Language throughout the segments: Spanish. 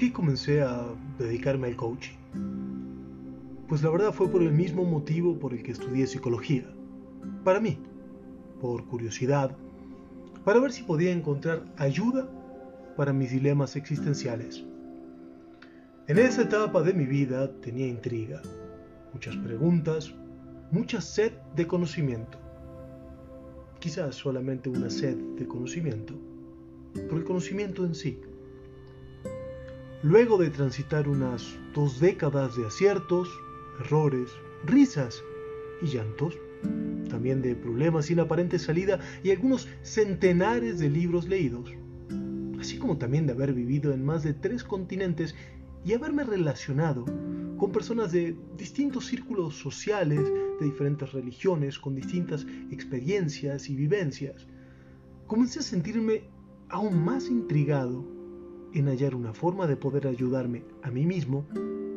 qué comencé a dedicarme al coaching? Pues la verdad fue por el mismo motivo por el que estudié psicología. Para mí, por curiosidad, para ver si podía encontrar ayuda para mis dilemas existenciales. En esa etapa de mi vida tenía intriga, muchas preguntas, mucha sed de conocimiento. Quizás solamente una sed de conocimiento, por el conocimiento en sí. Luego de transitar unas dos décadas de aciertos, errores, risas y llantos, también de problemas sin aparente salida y algunos centenares de libros leídos, así como también de haber vivido en más de tres continentes y haberme relacionado con personas de distintos círculos sociales, de diferentes religiones, con distintas experiencias y vivencias, comencé a sentirme aún más intrigado en hallar una forma de poder ayudarme a mí mismo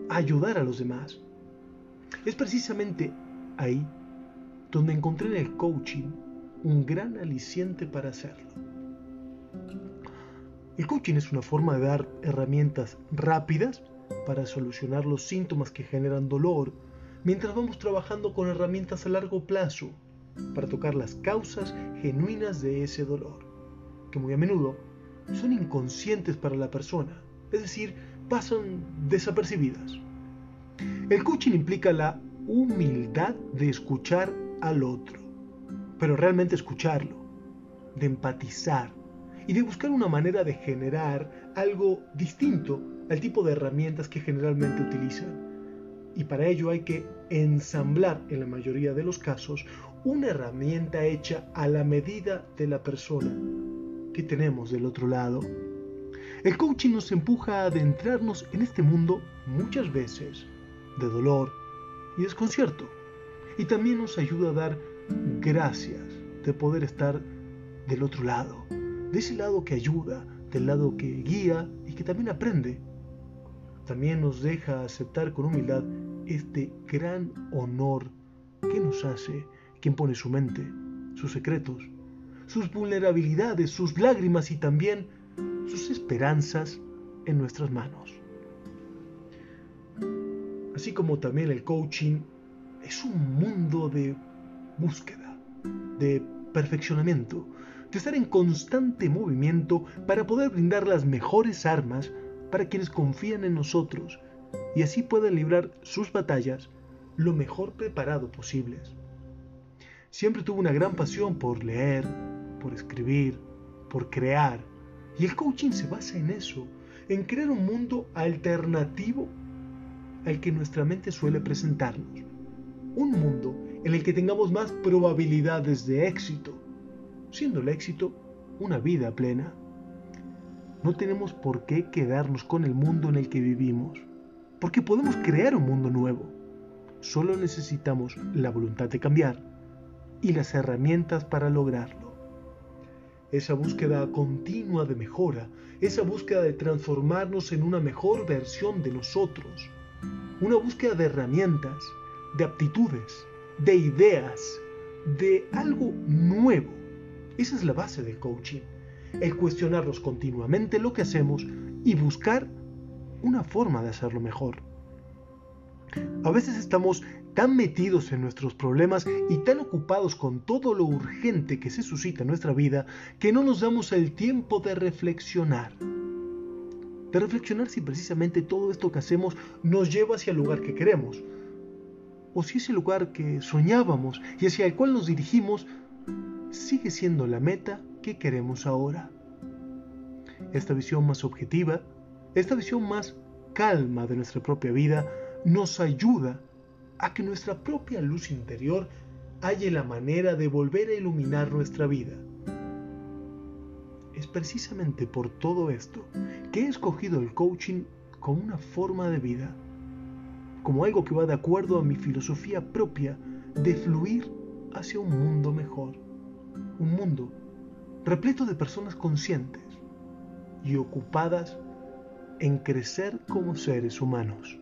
a ayudar a los demás. Es precisamente ahí donde encontré en el coaching un gran aliciente para hacerlo. El coaching es una forma de dar herramientas rápidas para solucionar los síntomas que generan dolor, mientras vamos trabajando con herramientas a largo plazo para tocar las causas genuinas de ese dolor, que muy a menudo son inconscientes para la persona, es decir, pasan desapercibidas. El coaching implica la humildad de escuchar al otro, pero realmente escucharlo, de empatizar y de buscar una manera de generar algo distinto al tipo de herramientas que generalmente utilizan. Y para ello hay que ensamblar, en la mayoría de los casos, una herramienta hecha a la medida de la persona que tenemos del otro lado. El coaching nos empuja a adentrarnos en este mundo muchas veces de dolor y desconcierto y también nos ayuda a dar gracias de poder estar del otro lado, de ese lado que ayuda, del lado que guía y que también aprende. También nos deja aceptar con humildad este gran honor que nos hace quien pone su mente, sus secretos, sus vulnerabilidades, sus lágrimas y también sus esperanzas en nuestras manos. Así como también el coaching es un mundo de búsqueda, de perfeccionamiento, de estar en constante movimiento para poder brindar las mejores armas para quienes confían en nosotros y así puedan librar sus batallas lo mejor preparado posibles. Siempre tuve una gran pasión por leer, por escribir, por crear, y el coaching se basa en eso, en crear un mundo alternativo al que nuestra mente suele presentarnos un mundo en el que tengamos más probabilidades de éxito, siendo el éxito una vida plena. No tenemos por qué quedarnos con el mundo en el que vivimos, porque podemos crear un mundo nuevo. Solo necesitamos la voluntad de cambiar y las herramientas para lograrlo. Esa búsqueda continua de mejora, esa búsqueda de transformarnos en una mejor versión de nosotros, una búsqueda de herramientas de aptitudes, de ideas, de algo nuevo. Esa es la base del coaching. El cuestionarnos continuamente lo que hacemos y buscar una forma de hacerlo mejor. A veces estamos tan metidos en nuestros problemas y tan ocupados con todo lo urgente que se suscita en nuestra vida que no nos damos el tiempo de reflexionar. De reflexionar si precisamente todo esto que hacemos nos lleva hacia el lugar que queremos o si ese lugar que soñábamos y hacia el cual nos dirigimos sigue siendo la meta que queremos ahora. Esta visión más objetiva, esta visión más calma de nuestra propia vida, nos ayuda a que nuestra propia luz interior halle la manera de volver a iluminar nuestra vida. Es precisamente por todo esto que he escogido el coaching como una forma de vida como algo que va de acuerdo a mi filosofía propia de fluir hacia un mundo mejor, un mundo repleto de personas conscientes y ocupadas en crecer como seres humanos.